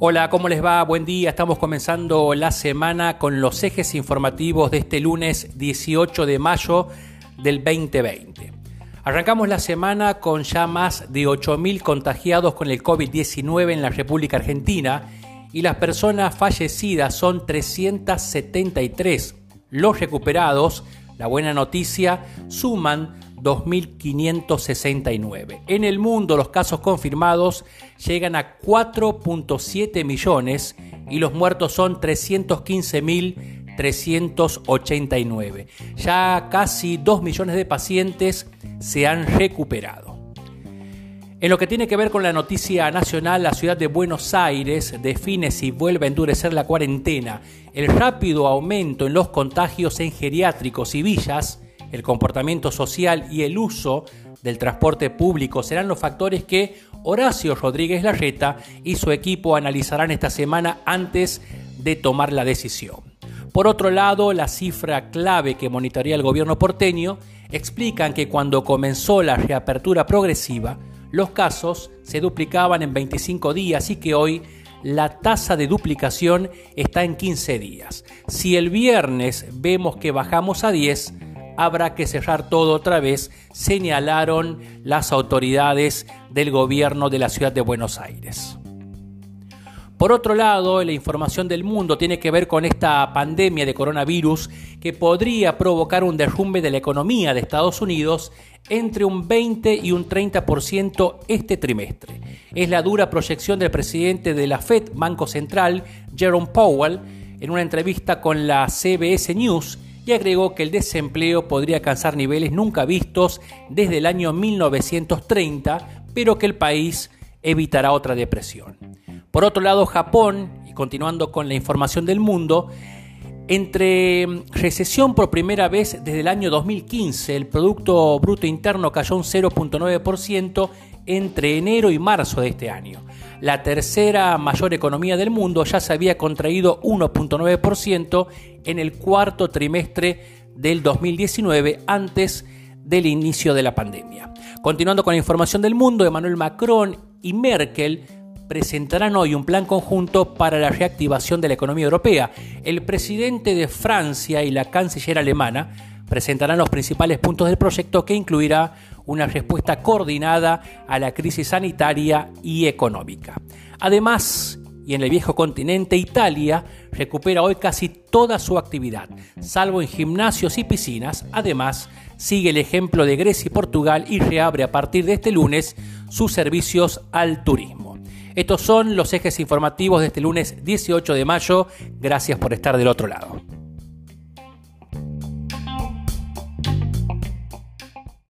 Hola, ¿cómo les va? Buen día. Estamos comenzando la semana con los ejes informativos de este lunes 18 de mayo del 2020. Arrancamos la semana con ya más de 8.000 contagiados con el COVID-19 en la República Argentina y las personas fallecidas son 373. Los recuperados, la buena noticia, suman 2.569. En el mundo los casos confirmados llegan a 4.7 millones y los muertos son 315.389. Ya casi 2 millones de pacientes se han recuperado. En lo que tiene que ver con la noticia nacional, la ciudad de Buenos Aires define si vuelve a endurecer la cuarentena. El rápido aumento en los contagios en geriátricos y villas el comportamiento social y el uso del transporte público serán los factores que Horacio Rodríguez Larreta y su equipo analizarán esta semana antes de tomar la decisión. Por otro lado, la cifra clave que monitorea el gobierno porteño explican que cuando comenzó la reapertura progresiva, los casos se duplicaban en 25 días y que hoy la tasa de duplicación está en 15 días. Si el viernes vemos que bajamos a 10, habrá que cerrar todo otra vez, señalaron las autoridades del gobierno de la ciudad de Buenos Aires. Por otro lado, la información del mundo tiene que ver con esta pandemia de coronavirus que podría provocar un derrumbe de la economía de Estados Unidos entre un 20 y un 30% este trimestre. Es la dura proyección del presidente de la Fed, Banco Central, Jerome Powell, en una entrevista con la CBS News y agregó que el desempleo podría alcanzar niveles nunca vistos desde el año 1930, pero que el país evitará otra depresión. Por otro lado, Japón, y continuando con la información del mundo, entre recesión por primera vez desde el año 2015, el Producto Bruto Interno cayó un 0.9% entre enero y marzo de este año. La tercera mayor economía del mundo ya se había contraído 1.9% en el cuarto trimestre del 2019 antes del inicio de la pandemia. Continuando con la información del mundo, Emmanuel Macron y Merkel presentarán hoy un plan conjunto para la reactivación de la economía europea. El presidente de Francia y la canciller alemana presentarán los principales puntos del proyecto que incluirá una respuesta coordinada a la crisis sanitaria y económica. Además, y en el viejo continente, Italia recupera hoy casi toda su actividad, salvo en gimnasios y piscinas. Además, sigue el ejemplo de Grecia y Portugal y reabre a partir de este lunes sus servicios al turismo. Estos son los ejes informativos de este lunes 18 de mayo. Gracias por estar del otro lado.